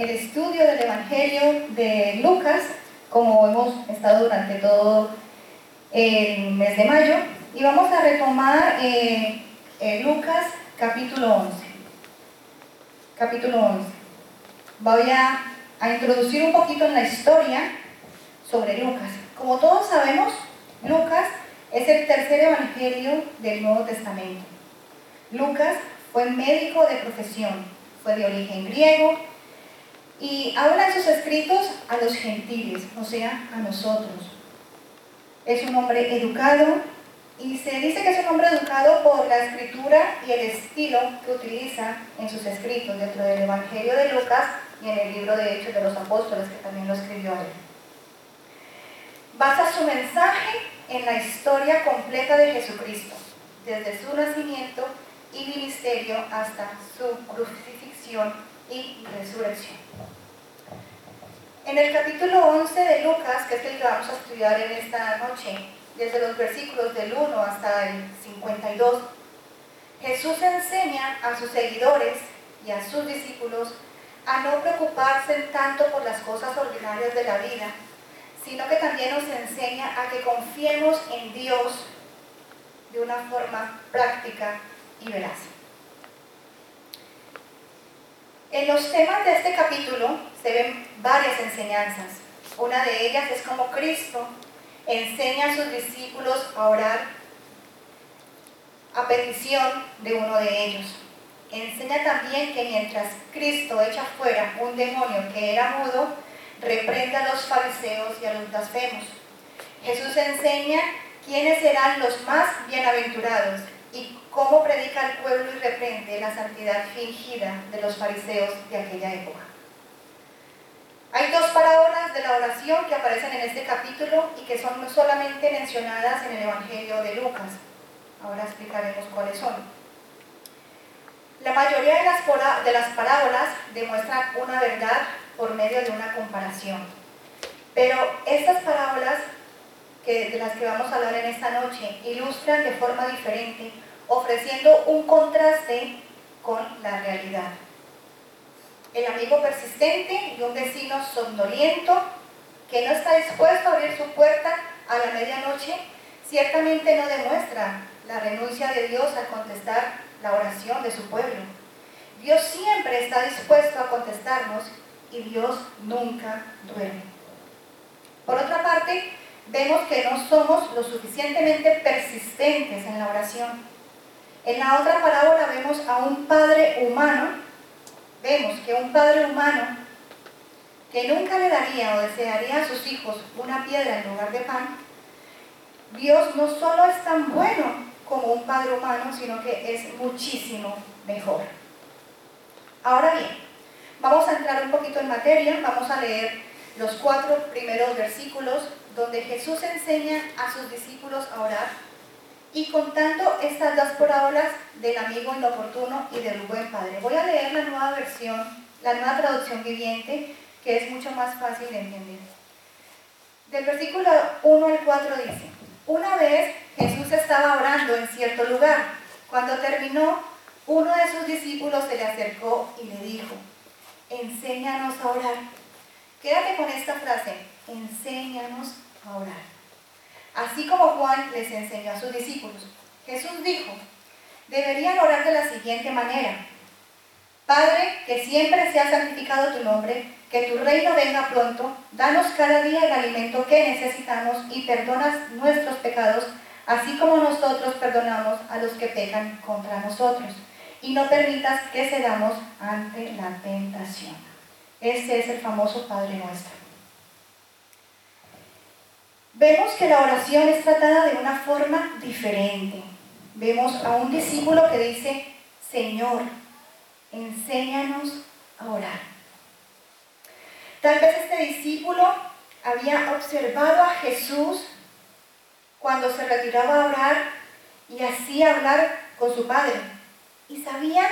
el estudio del Evangelio de Lucas, como hemos estado durante todo el mes de mayo, y vamos a retomar eh, Lucas capítulo 11. Capítulo 11. Voy a, a introducir un poquito en la historia sobre Lucas. Como todos sabemos, Lucas es el tercer evangelio del Nuevo Testamento. Lucas fue médico de profesión, fue de origen griego y habla en sus escritos a los gentiles, o sea, a nosotros. Es un hombre educado y se dice que es un hombre educado por la escritura y el estilo que utiliza en sus escritos dentro del Evangelio de Lucas y en el libro de Hechos de los Apóstoles, que también lo escribió él. Basa su mensaje en la historia completa de Jesucristo, desde su nacimiento y ministerio hasta su crucifixión y resurrección. En el capítulo 11 de Lucas, que es el que vamos a estudiar en esta noche, desde los versículos del 1 hasta el 52, Jesús enseña a sus seguidores y a sus discípulos a no preocuparse tanto por las cosas ordinarias de la vida, sino que también nos enseña a que confiemos en Dios de una forma práctica y veraz. En los temas de este capítulo se ven varias enseñanzas. Una de ellas es como Cristo enseña a sus discípulos a orar a petición de uno de ellos. Enseña también que mientras Cristo echa fuera un demonio que era mudo, reprende a los fariseos y a los blasfemos. Jesús enseña quiénes serán los más bienaventurados y cómo predica al pueblo y reprende la santidad fingida de los fariseos de aquella época. Hay dos parábolas de la oración que aparecen en este capítulo y que son solamente mencionadas en el Evangelio de Lucas. Ahora explicaremos cuáles son. La mayoría de las, parábolas demuestran una verdad por medio de una comparación. Pero estas parábolas que, de las que vamos a hablar en esta noche ilustran de forma diferente, ofreciendo un contraste con la realidad. El amigo persistente y un vecino somnoliento que no está dispuesto a abrir su puerta a la medianoche, ciertamente no demuestra la renuncia de Dios a contestar la oración de su pueblo. Dios siempre está dispuesto a contestarnos y Dios nunca duerme. Por otra parte, vemos que no somos lo suficientemente persistentes en la oración. En la otra parábola vemos a un padre humano, vemos que un padre humano que nunca le daría o desearía a sus hijos una piedra en lugar de pan, Dios no solo es tan bueno como un padre humano, sino que es muchísimo mejor. Ahora bien, vamos a entrar un poquito en materia, vamos a leer los cuatro primeros versículos donde Jesús enseña a sus discípulos a orar y contando estas dos parábolas del amigo inoportuno y del buen padre. Voy a leer la nueva versión, la nueva traducción viviente, que es mucho más fácil de entender. Del versículo 1 al 4 dice, una vez Jesús estaba orando en cierto lugar. Cuando terminó, uno de sus discípulos se le acercó y le dijo, enséñanos a orar. Quédate con esta frase, enséñanos a orar. Así como Juan les enseñó a sus discípulos. Jesús dijo, deberían orar de la siguiente manera. Padre, que siempre sea santificado tu nombre, que tu reino venga pronto, danos cada día el alimento que necesitamos y perdonas nuestros pecados, así como nosotros perdonamos a los que pecan contra nosotros. Y no permitas que cedamos ante la tentación. Ese es el famoso Padre nuestro. Vemos que la oración es tratada de una forma diferente. Vemos a un discípulo que dice, Señor, enséñanos a orar. Tal vez este discípulo había observado a Jesús cuando se retiraba a orar y hacía hablar con su padre. Y sabía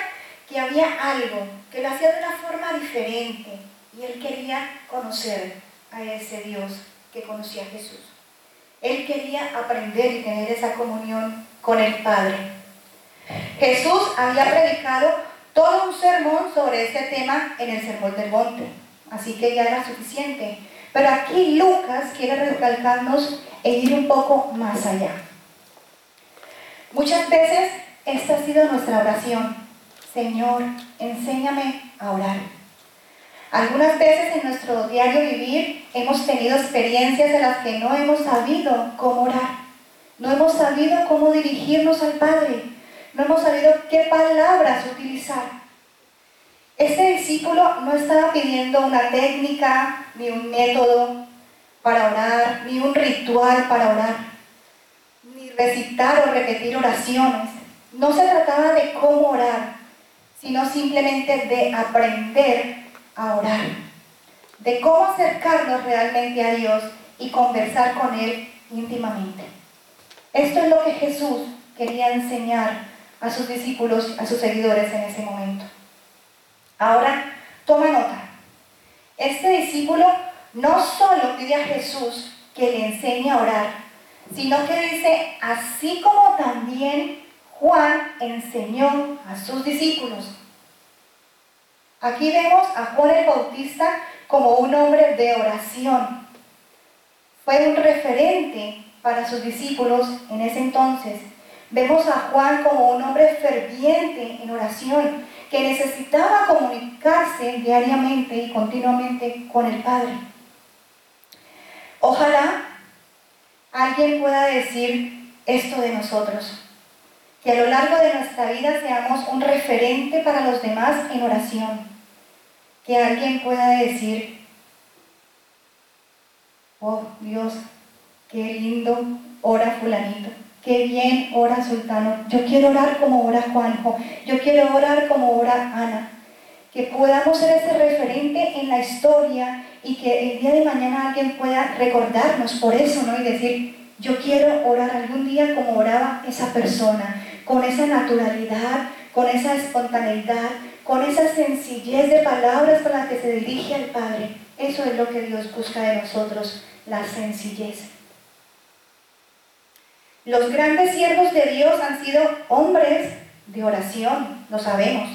que había algo que lo hacía de una forma diferente. Y él quería conocer a ese Dios que conocía a Jesús. Él quería aprender y tener esa comunión con el Padre. Jesús había predicado todo un sermón sobre este tema en el Sermón del Monte, así que ya era suficiente. Pero aquí Lucas quiere recalcarnos e ir un poco más allá. Muchas veces esta ha sido nuestra oración. Señor, enséñame a orar. Algunas veces en nuestro diario vivir hemos tenido experiencias en las que no hemos sabido cómo orar. No hemos sabido cómo dirigirnos al Padre. No hemos sabido qué palabras utilizar. Este discípulo no estaba pidiendo una técnica, ni un método para orar, ni un ritual para orar, ni recitar o repetir oraciones. No se trataba de cómo orar, sino simplemente de aprender a orar, de cómo acercarnos realmente a Dios y conversar con Él íntimamente. Esto es lo que Jesús quería enseñar a sus discípulos, a sus seguidores en ese momento. Ahora, toma nota. Este discípulo no solo pide a Jesús que le enseñe a orar, sino que dice, así como también Juan enseñó a sus discípulos. Aquí vemos a Juan el Bautista como un hombre de oración. Fue un referente para sus discípulos en ese entonces. Vemos a Juan como un hombre ferviente en oración, que necesitaba comunicarse diariamente y continuamente con el Padre. Ojalá alguien pueda decir esto de nosotros, que a lo largo de nuestra vida seamos un referente para los demás en oración, que alguien pueda decir, oh Dios, qué lindo ora fulanito, qué bien ora sultano, yo quiero orar como ora Juanjo, yo quiero orar como ora Ana, que podamos ser ese referente en la historia y que el día de mañana alguien pueda recordarnos por eso, ¿no? Y decir, yo quiero orar algún día como oraba esa persona, con esa naturalidad, con esa espontaneidad, con esa sencillez de palabras con las que se dirige al Padre. Eso es lo que Dios busca de nosotros, la sencillez. Los grandes siervos de Dios han sido hombres de oración, lo sabemos.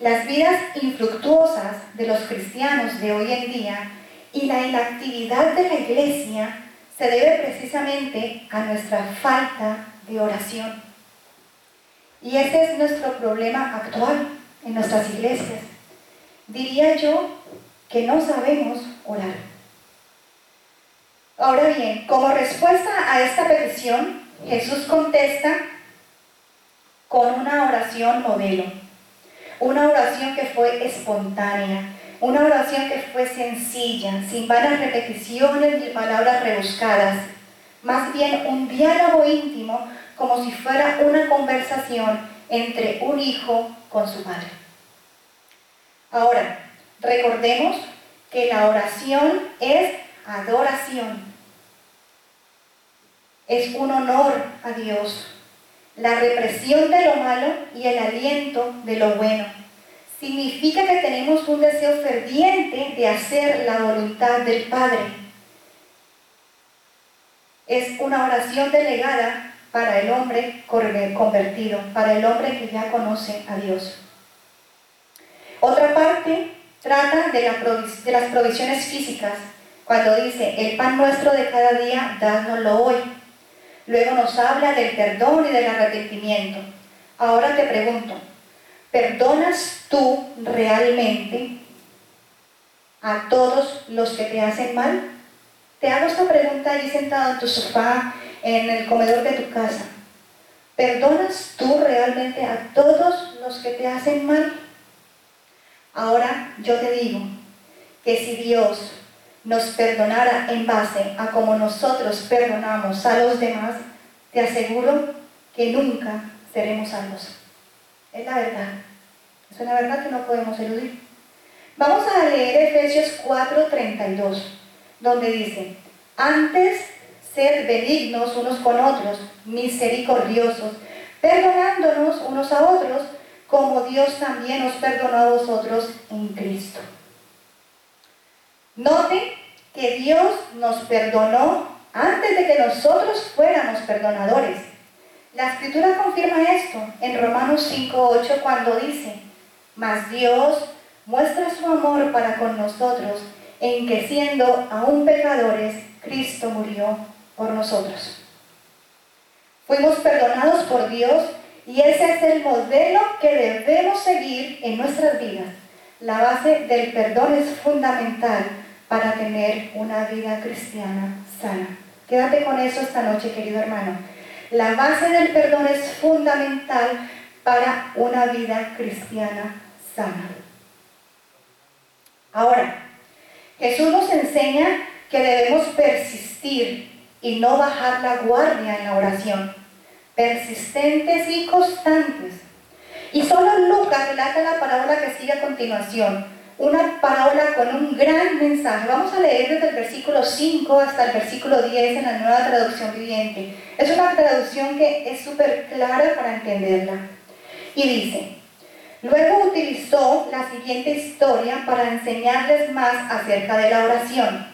Las vidas infructuosas de los cristianos de hoy en día y la inactividad de la iglesia se debe precisamente a nuestra falta de oración. Y ese es nuestro problema actual en nuestras iglesias. Diría yo que no sabemos orar. Ahora bien, como respuesta a esta petición, Jesús contesta con una oración modelo. Una oración que fue espontánea, una oración que fue sencilla, sin vanas repeticiones ni palabras rebuscadas. Más bien un diálogo íntimo como si fuera una conversación entre un hijo con su padre. Ahora, recordemos que la oración es adoración. Es un honor a Dios la represión de lo malo y el aliento de lo bueno. Significa que tenemos un deseo ferviente de hacer la voluntad del Padre. Es una oración delegada para el hombre convertido, para el hombre que ya conoce a Dios. Otra parte trata de, las provisiones físicas, cuando dice, el pan nuestro de cada día, dánoslo hoy Luego nos habla del perdón y del arrepentimiento. Ahora te pregunto, ¿perdonas tú realmente a todos los que te hacen mal? Te hago esta pregunta ahí sentado en tu sofá, en el comedor de tu casa. ¿Perdonas tú realmente a todos los que te hacen mal? Ahora yo te digo que si Dios nos perdonara en base a como nosotros perdonamos a los demás, te aseguro que nunca seremos salvos. Es la verdad. Es una verdad que no podemos eludir. Vamos a leer Efesios 4:32, donde dice, antes sed benignos unos con otros, misericordiosos, perdonándonos unos a otros, como Dios también os perdonó a vosotros en Cristo. Note que Dios nos perdonó antes de que nosotros fuéramos perdonadores. La escritura confirma esto en Romanos 5.8 cuando dice, Mas Dios muestra su amor para con nosotros en que siendo aún pecadores, Cristo murió por nosotros. Fuimos perdonados por Dios y ese es el modelo que debemos seguir en nuestras vidas. La base del perdón es fundamental para tener una vida cristiana sana. Quédate con eso esta noche, querido hermano. La base del perdón es fundamental para una vida cristiana sana. Ahora, Jesús nos enseña que debemos persistir y no bajar la guardia en la oración. Persistentes y constantes. Y solo Lucas relata la parábola que sigue a continuación. Una parábola con un gran mensaje. Vamos a leer desde el versículo 5 hasta el versículo 10 en la nueva traducción viviente. Es una traducción que es súper clara para entenderla. Y dice, luego utilizó la siguiente historia para enseñarles más acerca de la oración.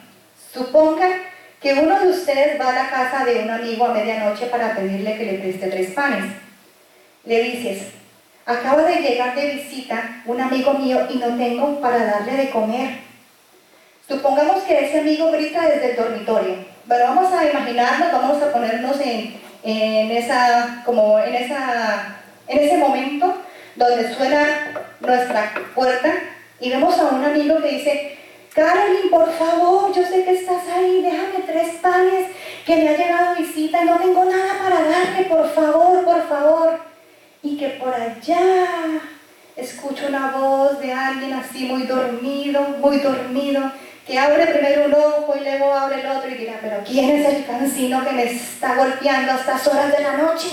Supongan que uno de ustedes va a la casa de un amigo a medianoche para pedirle que le preste tres panes. Le dices, acaba de llegar de visita un amigo mío y no tengo para darle de comer. Supongamos que ese amigo grita desde el dormitorio. Bueno, vamos a imaginarnos, vamos a ponernos en, en esa, como en esa en ese momento donde suena nuestra puerta y vemos a un amigo que dice, Carolyn, por favor, yo sé que estás ahí, déjame tres panes que me ha llegado visita y no tengo nada para darte, por favor, por favor. Y que por allá escucho una voz de alguien así muy dormido, muy dormido, que abre primero un ojo y luego abre el otro y dirá, pero ¿quién es el cansino que me está golpeando a estas horas de la noche?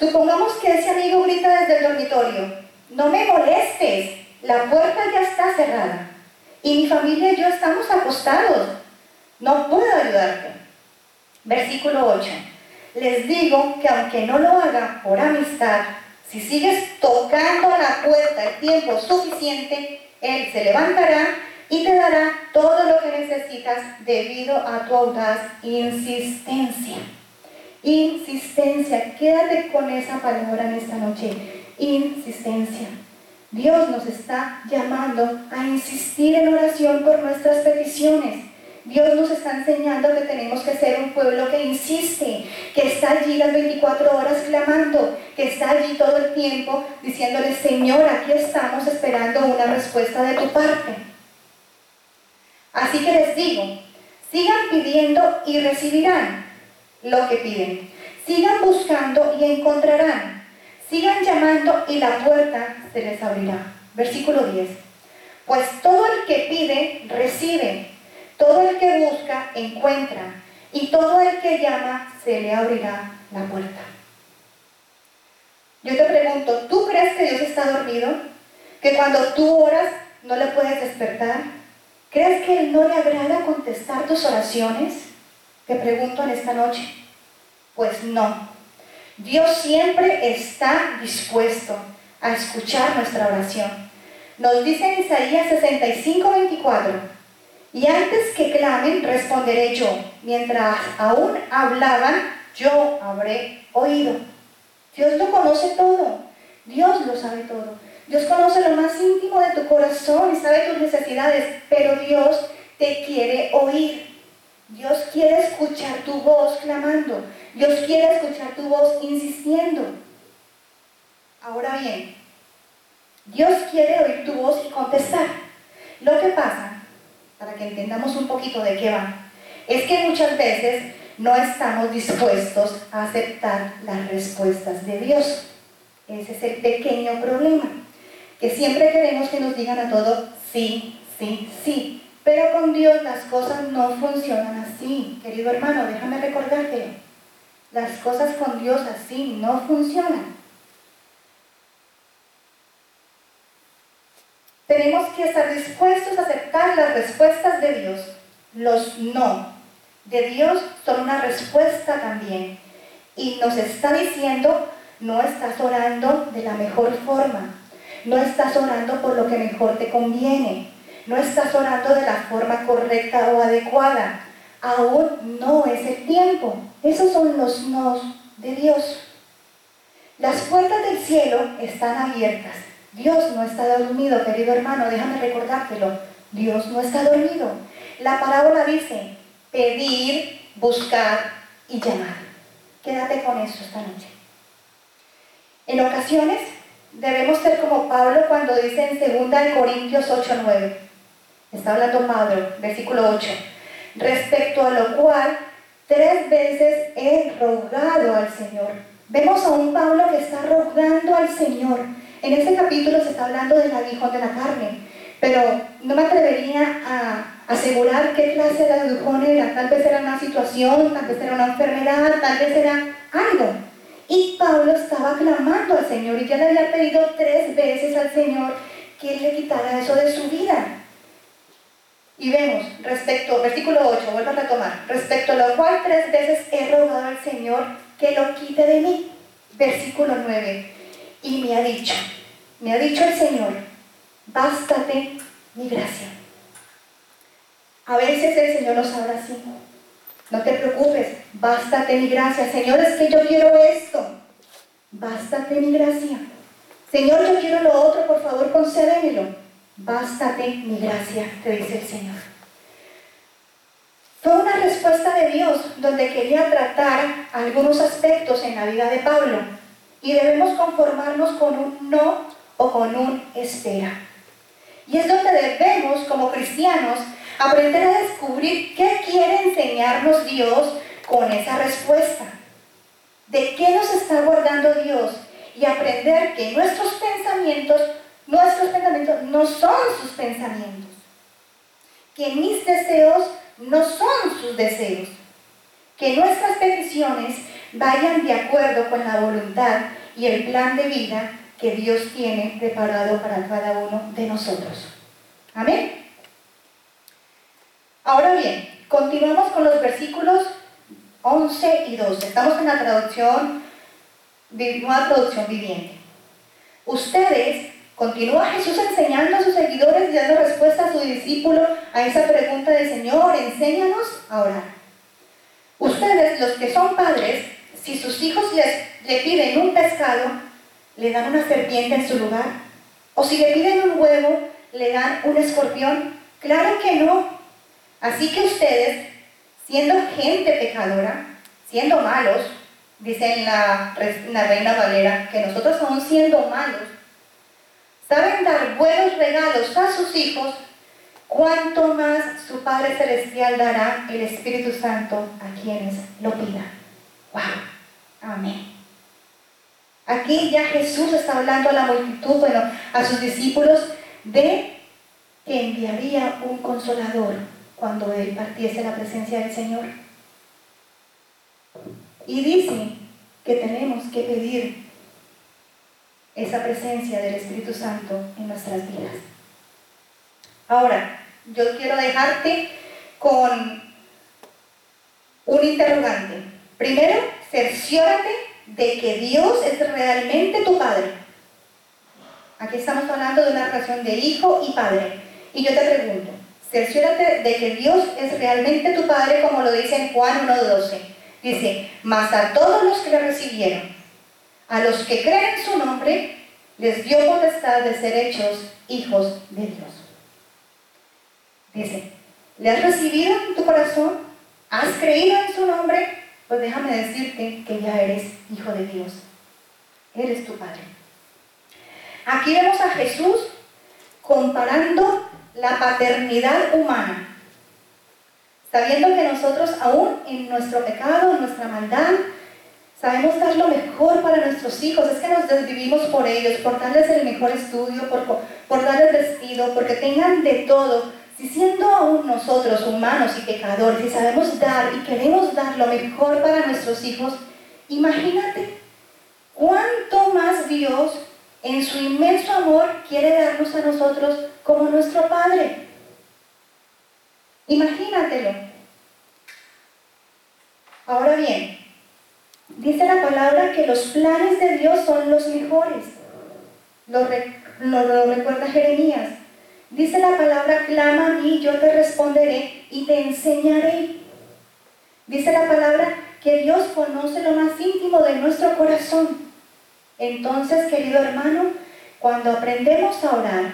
Supongamos que ese amigo grita desde el dormitorio, no me molestes, la puerta ya está cerrada y mi familia y yo estamos acostados, no puedo ayudarte. Versículo 8. Les digo que aunque no lo haga por amistad, si sigues tocando la puerta el tiempo suficiente, Él se levantará y te dará todo lo que necesitas debido a tu audaz insistencia. Insistencia, quédate con esa palabra en esta noche. Insistencia. Dios nos está llamando a insistir en oración por nuestras peticiones. Dios nos está enseñando que tenemos que ser un pueblo que insiste, que está allí las 24 horas clamando, que está allí todo el tiempo diciéndole, Señor, aquí estamos esperando una respuesta de tu parte. Así que les digo, sigan pidiendo y recibirán lo que piden. Sigan buscando y encontrarán. Sigan llamando y la puerta se les abrirá. Versículo 10. Pues todo el que pide, recibe. Todo el que busca, encuentra. Y todo el que llama, se le abrirá la puerta. Yo te pregunto, ¿tú crees que Dios está dormido? ¿Que cuando tú oras no le puedes despertar? ¿Crees que Él no le agrada contestar tus oraciones? Te pregunto en esta noche. Pues no. Dios siempre está dispuesto a escuchar nuestra oración. Nos dice en Isaías 65, 24, y antes que clamen, responderé yo. Mientras aún hablaban, yo habré oído. Dios lo conoce todo. Dios lo sabe todo. Dios conoce lo más íntimo de tu corazón y sabe tus necesidades, pero Dios te quiere oír. Dios quiere escuchar tu voz clamando. Dios quiere escuchar tu voz insistiendo. Ahora bien, Dios quiere oír tu voz y contestar. Lo que pasa, para que entendamos un poquito de qué va, es que muchas veces no estamos dispuestos a aceptar las respuestas de Dios. Ese es el pequeño problema, que siempre queremos que nos digan a todo sí, sí, sí. Pero con Dios las cosas no funcionan así. Querido hermano, déjame recordarte, las cosas con Dios así no funcionan. Tenemos que estar dispuestos a aceptar las respuestas de Dios. Los no de Dios son una respuesta también. Y nos está diciendo, no estás orando de la mejor forma. No estás orando por lo que mejor te conviene no estás orando de la forma correcta o adecuada. Aún no es el tiempo. Esos son los nos de Dios. Las puertas del cielo están abiertas. Dios no está dormido, querido hermano, déjame recordártelo. Dios no está dormido. La parábola dice, pedir, buscar y llamar. Quédate con eso esta noche. En ocasiones debemos ser como Pablo cuando dice en 2 Corintios 8:9. Está hablando Pablo, versículo 8. Respecto a lo cual, tres veces he rogado al Señor. Vemos a un Pablo que está rogando al Señor. En este capítulo se está hablando del aguijón de la carne, pero no me atrevería a asegurar qué clase de aguijón era. Tal vez era una situación, tal vez era una enfermedad, tal vez era algo. Y Pablo estaba clamando al Señor y ya le había pedido tres veces al Señor que él le quitara eso de su vida. Y vemos, respecto, versículo 8, vuelvo a retomar, respecto a lo cual tres veces he rogado al Señor que lo quite de mí. Versículo 9, y me ha dicho, me ha dicho el Señor, bástate mi gracia. A veces el Señor nos habla así, no te preocupes, bástate mi gracia. Señor, es que yo quiero esto. Bástate mi gracia. Señor, yo quiero lo otro, por favor, concédemelo. Bástate mi gracia, te dice el Señor. Fue una respuesta de Dios donde quería tratar algunos aspectos en la vida de Pablo y debemos conformarnos con un no o con un espera. Y es donde debemos, como cristianos, aprender a descubrir qué quiere enseñarnos Dios con esa respuesta. ¿De qué nos está guardando Dios? Y aprender que nuestros pensamientos, nuestros pensamientos no son sus pensamientos. Que mis deseos no son sus deseos. Que nuestras peticiones vayan de acuerdo con la voluntad y el plan de vida que Dios tiene preparado para cada uno de nosotros. Amén. Ahora bien, continuamos con los versículos 11 y 12. Estamos en la traducción, nueva traducción viviente. Ustedes, continúa Jesús enseñando a sus seguidores y dando respuesta a su discípulo a esa pregunta del Señor, enséñanos a orar. Ustedes, los que son padres, si sus hijos les, le piden un pescado, le dan una serpiente en su lugar. O si le piden un huevo, le dan un escorpión. Claro que no. Así que ustedes, siendo gente pecadora, siendo malos, dice en la, Reina Valera, que nosotros aún siendo malos, saben dar buenos regalos a sus hijos, cuánto más su Padre Celestial dará el Espíritu Santo a quienes lo pidan. ¡Wow! Amén. Aquí ya Jesús está hablando a la multitud, bueno, a sus discípulos, de que enviaría un consolador cuando Él partiese la presencia del Señor. Y dice que tenemos que pedir esa presencia del Espíritu Santo en nuestras vidas. Ahora, yo quiero dejarte con un interrogante. Primero, cerciórate de que Dios es realmente tu Padre. Aquí estamos hablando de una relación de hijo y padre. Y yo te pregunto, Cerciórate de que Dios es realmente tu Padre, como lo dice en Juan 1.12. Dice, mas a todos los que le recibieron, a los que creen en su nombre, les dio potestad de ser hechos hijos de Dios. Dice, ¿le has recibido en tu corazón? ¿Has creído en su nombre? Pues déjame decirte que ya eres hijo de Dios. Eres tu Padre. Aquí vemos a Jesús comparando la paternidad humana, sabiendo que nosotros aún en nuestro pecado, en nuestra maldad, sabemos dar lo mejor para nuestros hijos, es que nos desvivimos por ellos, por darles el mejor estudio, por, por darles vestido, porque tengan de todo. Si siendo aún nosotros humanos y pecadores y sabemos dar y queremos dar lo mejor para nuestros hijos, imagínate cuánto más Dios en su inmenso amor quiere darnos a nosotros como nuestro Padre. Imagínatelo. Ahora bien, dice la palabra que los planes de Dios son los mejores. Lo, recuerda Jeremías. Dice la palabra, clama a mí, yo te responderé y te enseñaré. Dice la palabra que Dios conoce lo más íntimo de nuestro corazón. Entonces, querido hermano, cuando aprendemos a orar,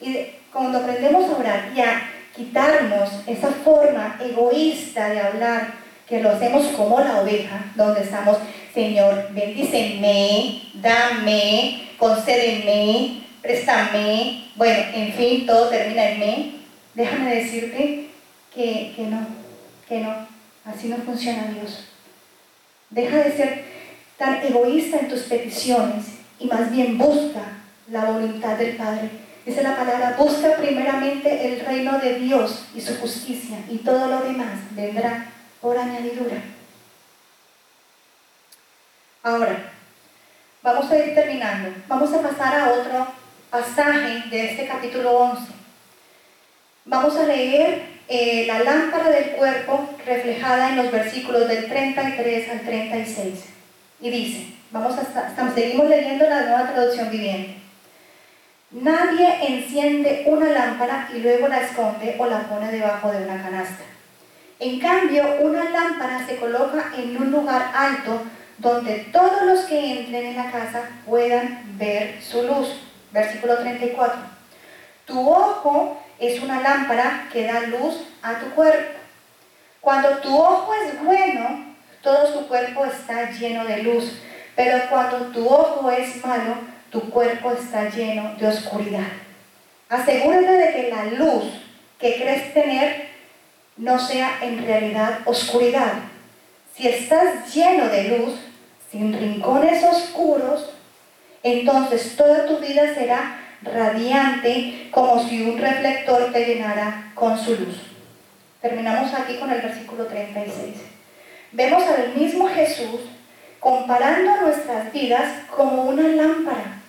y cuando aprendemos a orar y a quitarnos esa forma egoísta de hablar, que lo hacemos como la oveja, donde estamos, Señor, bendíceme, dame, concédeme, préstame, bueno, en fin, todo termina en me. Déjame decirte que, que no, que no, así no funciona Dios. Deja de ser tan egoísta en tus peticiones y más bien busca la voluntad del Padre. Dice la palabra, busca primeramente el reino de Dios y su justicia y todo lo demás vendrá por añadidura. Ahora, vamos a ir terminando. Vamos a pasar a otro pasaje de este capítulo 11. Vamos a leer eh, la lámpara del cuerpo reflejada en los versículos del 33 al 36. Y dice, vamos a, estamos, seguimos leyendo la nueva traducción viviente. Nadie enciende una lámpara y luego la esconde o la pone debajo de una canasta. En cambio, una lámpara se coloca en un lugar alto donde todos los que entren en la casa puedan ver su luz. Versículo 34. Tu ojo es una lámpara que da luz a tu cuerpo. Cuando tu ojo es bueno, todo su cuerpo está lleno de luz. Pero cuando tu ojo es malo, tu cuerpo está lleno de oscuridad. Asegúrate de que la luz que crees tener no sea en realidad oscuridad. Si estás lleno de luz, sin rincones oscuros, entonces toda tu vida será radiante como si un reflector te llenara con su luz. Terminamos aquí con el versículo 36. Vemos al mismo Jesús comparando nuestras vidas como una lámpara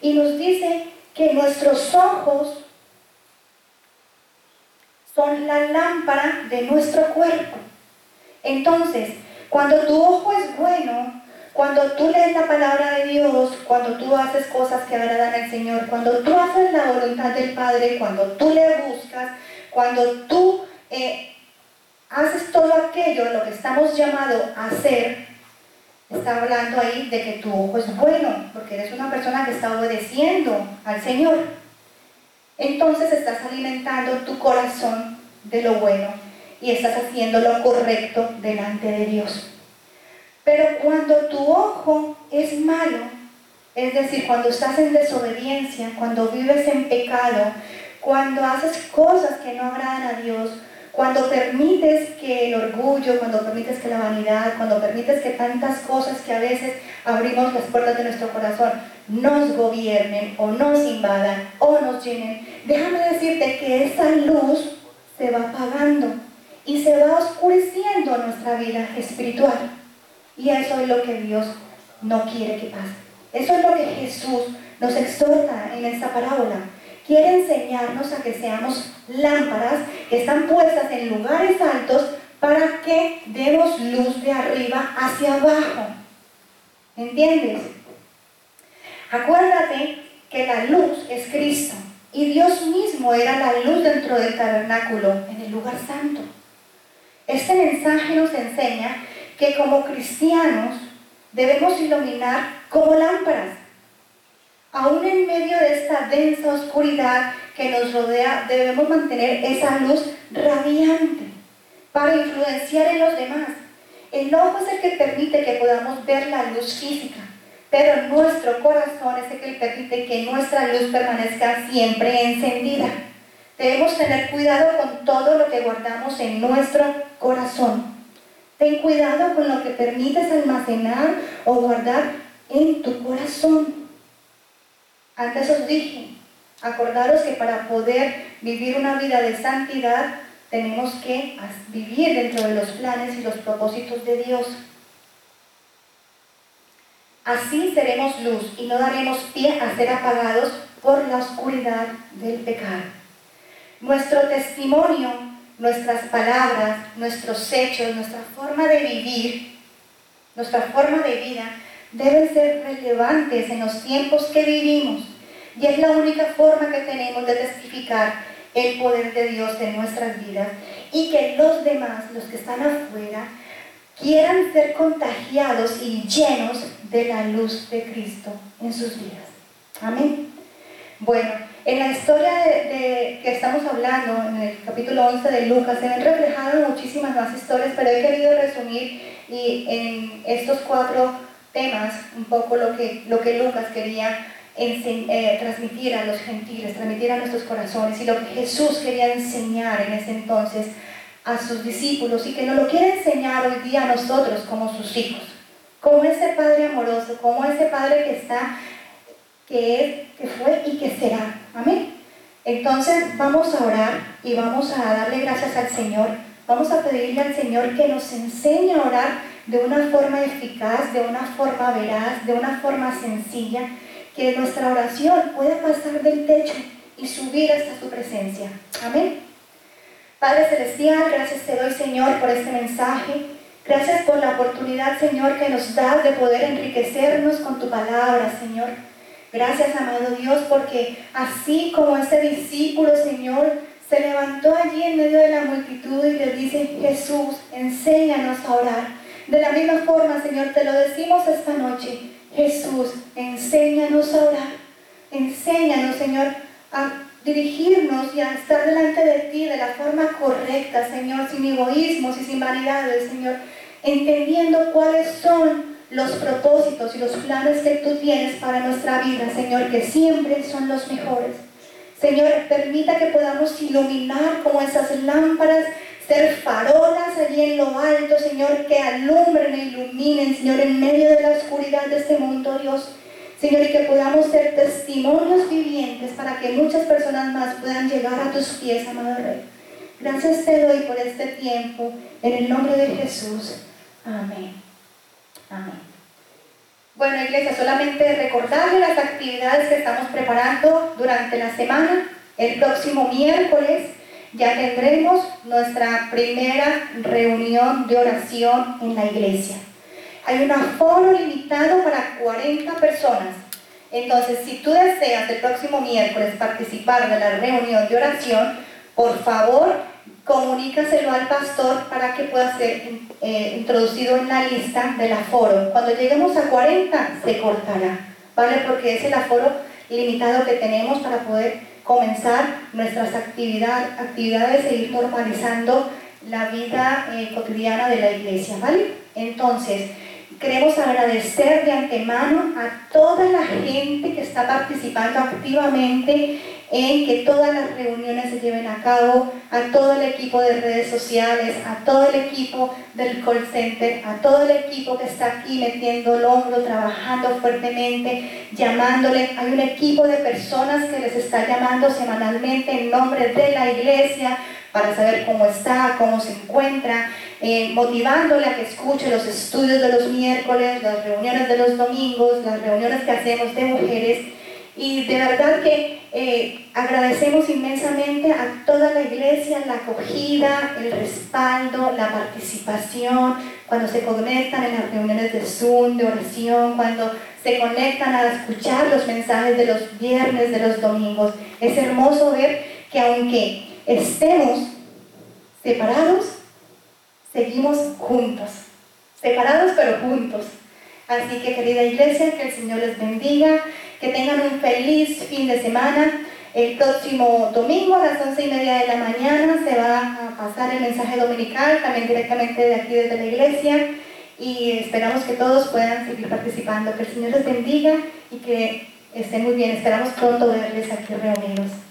y nos dice que nuestros ojos son la lámpara de nuestro cuerpo. Entonces, cuando tu ojo es bueno, cuando tú lees la palabra de Dios, cuando tú haces cosas que agradan al Señor, cuando tú haces la voluntad del Padre, cuando tú le buscas, cuando tú eh, haces todo aquello, lo que estamos llamados a hacer, está hablando ahí de que tu ojo es bueno, porque eres una persona que está obedeciendo al Señor. Entonces estás alimentando tu corazón de lo bueno y estás haciendo lo correcto delante de Dios. Pero cuando tu ojo es malo, es decir, cuando estás en desobediencia, cuando vives en pecado, cuando haces cosas que no agradan a Dios, cuando permites que el orgullo, cuando permites que la vanidad, cuando permites que tantas cosas que a veces abrimos las puertas de nuestro corazón nos gobiernen o nos invadan o nos llenen, déjame decirte que esa luz se va apagando y se va oscureciendo nuestra vida espiritual. Y eso es lo que Dios no quiere que pase. Eso es lo que Jesús nos exhorta en esta parábola. Quiere enseñarnos a que seamos lámparas que están puestas en lugares altos para que demos luz de arriba hacia abajo. ¿Entiendes? Acuérdate que la luz es Cristo y Dios mismo era la luz dentro del tabernáculo, en el lugar santo. Este mensaje nos enseña que como cristianos debemos iluminar como lámparas. Aún en medio de esta densa oscuridad que nos rodea, debemos mantener esa luz radiante para influenciar en los demás. El ojo es el que permite que podamos ver la luz física, pero nuestro corazón es el que permite que nuestra luz permanezca siempre encendida. Debemos tener cuidado con todo lo que guardamos en nuestro corazón. Ten cuidado con lo que permites almacenar o guardar en tu corazón. Antes os dije, acordaros que para poder vivir una vida de santidad tenemos que vivir dentro de los planes y los propósitos de Dios. Así seremos luz y no daremos pie a ser apagados por la oscuridad del pecado. Nuestro testimonio nuestras palabras, nuestros hechos, nuestra forma de vivir, nuestra forma de vida, deben ser relevantes en los tiempos que vivimos. Y es la única forma que tenemos de testificar el poder de Dios en nuestras vidas y que los demás, los que están afuera, quieran ser contagiados y llenos de la luz de Cristo en sus vidas. Amén. Bueno, en la historia de, que estamos hablando, en el capítulo 11 de Lucas, se ven reflejadas muchísimas más historias, pero he querido resumir y en estos cuatro temas un poco lo que, lo que Lucas quería eh, transmitir a los gentiles, transmitir a nuestros corazones y lo que Jesús quería enseñar en ese entonces a sus discípulos y que nos lo quiere enseñar hoy día a nosotros como sus hijos, como ese Padre amoroso, como ese Padre que está, que es, que fue y que será. Amén. Entonces vamos a orar y vamos a darle gracias al Señor. Vamos a pedirle al Señor que nos enseñe a orar de una forma eficaz, de una forma veraz, de una forma sencilla que nuestra oración pueda pasar del techo y subir hasta su presencia. Amén. Padre Celestial, gracias te doy Señor por este mensaje. Gracias por la oportunidad, Señor, que nos das de poder enriquecernos con tu palabra, Señor. Gracias, amado Dios, porque así como ese discípulo, Señor, se levantó allí en medio de la multitud y le dice, Jesús, enséñanos a orar. De la misma forma, Señor, te lo decimos esta noche. Jesús, enséñanos a orar. Enséñanos, Señor, a dirigirnos y a estar delante de ti de la forma correcta, Señor, sin egoísmos y sin vanidades, Señor, entendiendo cuáles son los propósitos y los planes que tú tienes para nuestra vida, Señor, que siempre son los mejores. Señor, permita que podamos iluminar como esas lámparas ser farolas allí en lo alto, Señor, que alumbren e iluminen, Señor, en medio de la oscuridad de este mundo, Dios. Señor, y que podamos ser testimonios vivientes para que muchas personas más puedan llegar a tus pies, amado Rey. Gracias te doy por este tiempo, en el nombre de Jesús. Amén. Amén. Bueno, iglesia, solamente recordarle las actividades que estamos preparando durante la semana. El próximo miércoles ya tendremos nuestra primera reunión de oración en la iglesia. Hay un aforo limitado para 40 personas. Entonces, si tú deseas el próximo miércoles participar de la reunión de oración, por favor, comunícaselo al pastor para que pueda ser eh, introducido en la lista del aforo. Cuando lleguemos a 40, se cortará, ¿vale? Porque es el aforo limitado que tenemos para poder comenzar nuestras actividades e ir normalizando la vida eh, cotidiana de la iglesia, ¿vale? Entonces, queremos agradecer de antemano a toda la gente que está participando activamente en que todas las reuniones se lleven a cabo, a todo el equipo de redes sociales, a todo el equipo del call center, a todo el equipo que está aquí metiendo el hombro, trabajando fuertemente, llamándole. Hay un equipo de personas que les está llamando semanalmente en nombre de la iglesia para saber cómo está, cómo se encuentra, eh, motivándole a que escuche los estudios de los miércoles, las reuniones de los domingos, las reuniones que hacemos de mujeres y de verdad que eh, agradecemos inmensamente a toda la iglesia la acogida, el respaldo, la participación, cuando se conectan en las reuniones de Zoom, de oración, cuando se conectan a escuchar los mensajes de los viernes, de los domingos. Es hermoso ver que aunque estemos separados, seguimos juntos. Separados pero juntos. Así que querida iglesia, que el Señor les bendiga. Que tengan un feliz fin de semana. El próximo domingo a las once y media de la mañana se va a pasar el mensaje dominical, también directamente de aquí desde la iglesia. Y esperamos que todos puedan seguir participando. Que el Señor les bendiga y que estén muy bien. Esperamos pronto verles aquí reunidos.